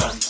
London.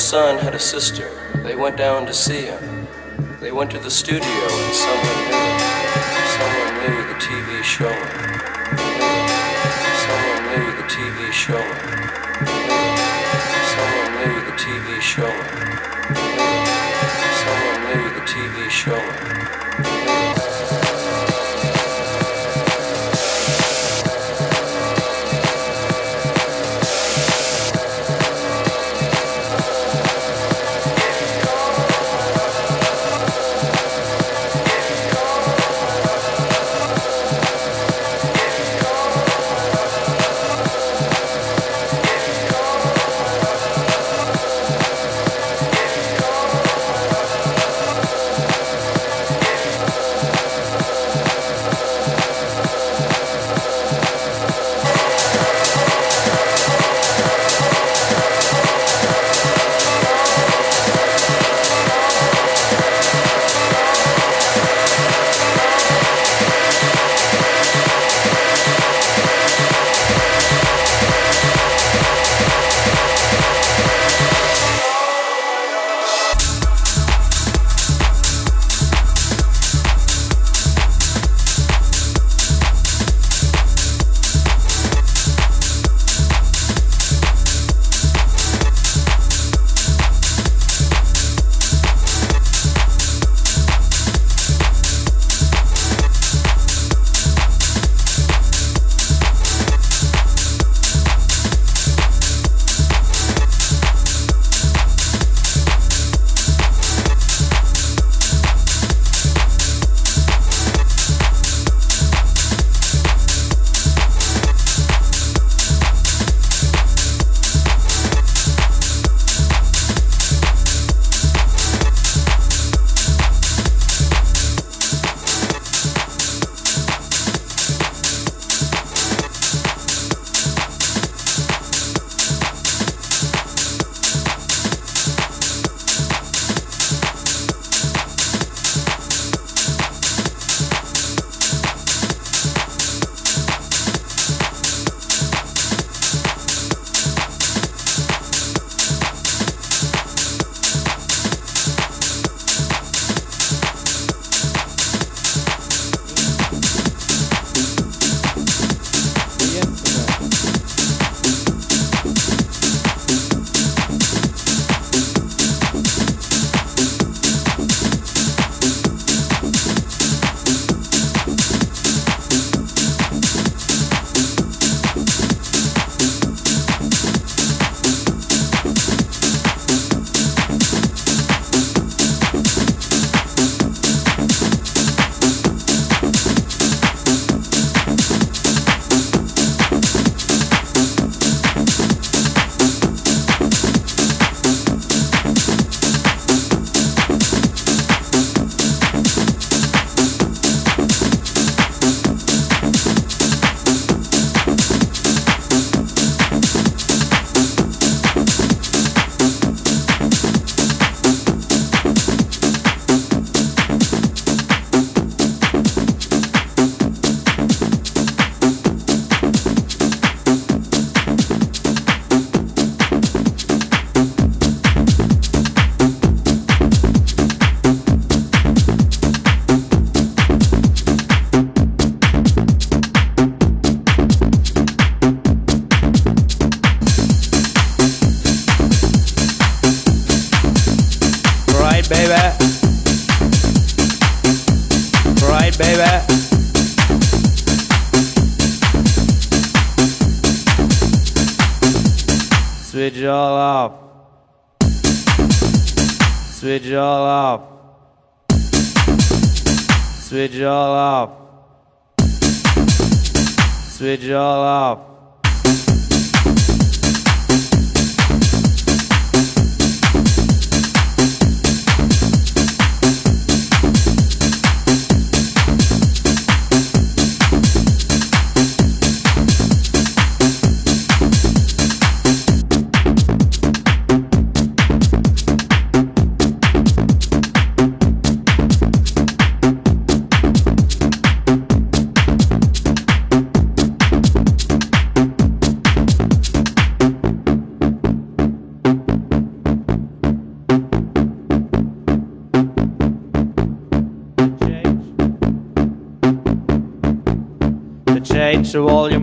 son had a sister. They went down to see him. They went to the studio and someone knew the. Someone knew the TV showman.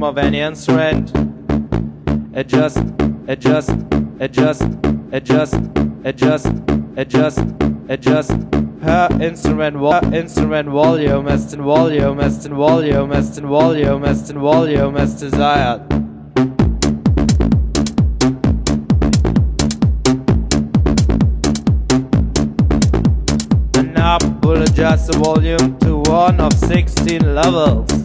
Of any instrument. Adjust, adjust, adjust, adjust, adjust, adjust, adjust. Per instrument, vo- instrument volume as in volume as in volume as in volume as in volume as desired. The knob will adjust the volume to one of 16 levels.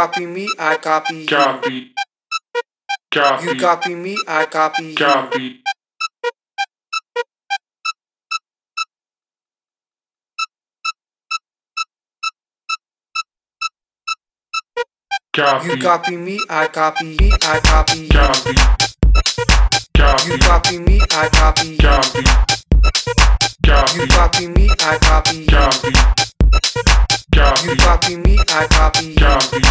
Copy me, I copy you. You copy me, I copy you. You copy me, I copy me, I copy you. You copy me, I copy you. You copy me, I copy you. You copy me, I copy you.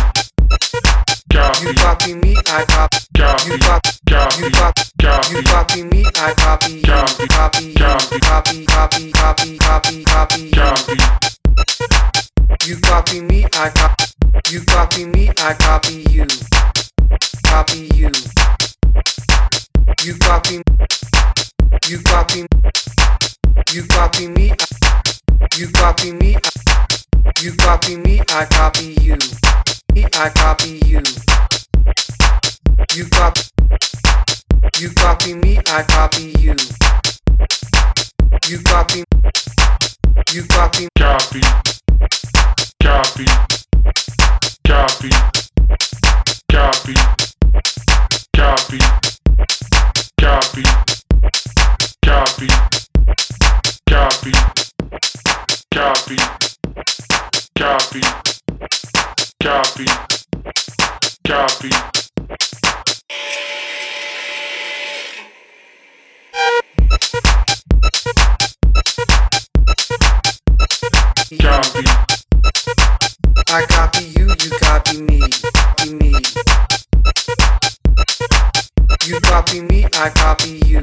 You copy me, I copy. You copy. You copy. You copy me, I copy you. Copy. Copy. Copy. Copy. Copy. Copy. You copy me, I copy. You copy me, I copy you. Copy you. You copy. You copy. You copy me. You copy me. You copy me, I copy you. I copy you. You copy. You copy me, I copy you. You copy. You copy. Copy. Copy. Copy. Copy. Copy. Copy. Copy. Copy. Copy. Copy. Copy. Copy. Copy. I copy you, you copy me. Copy me. You copy me, I copy you.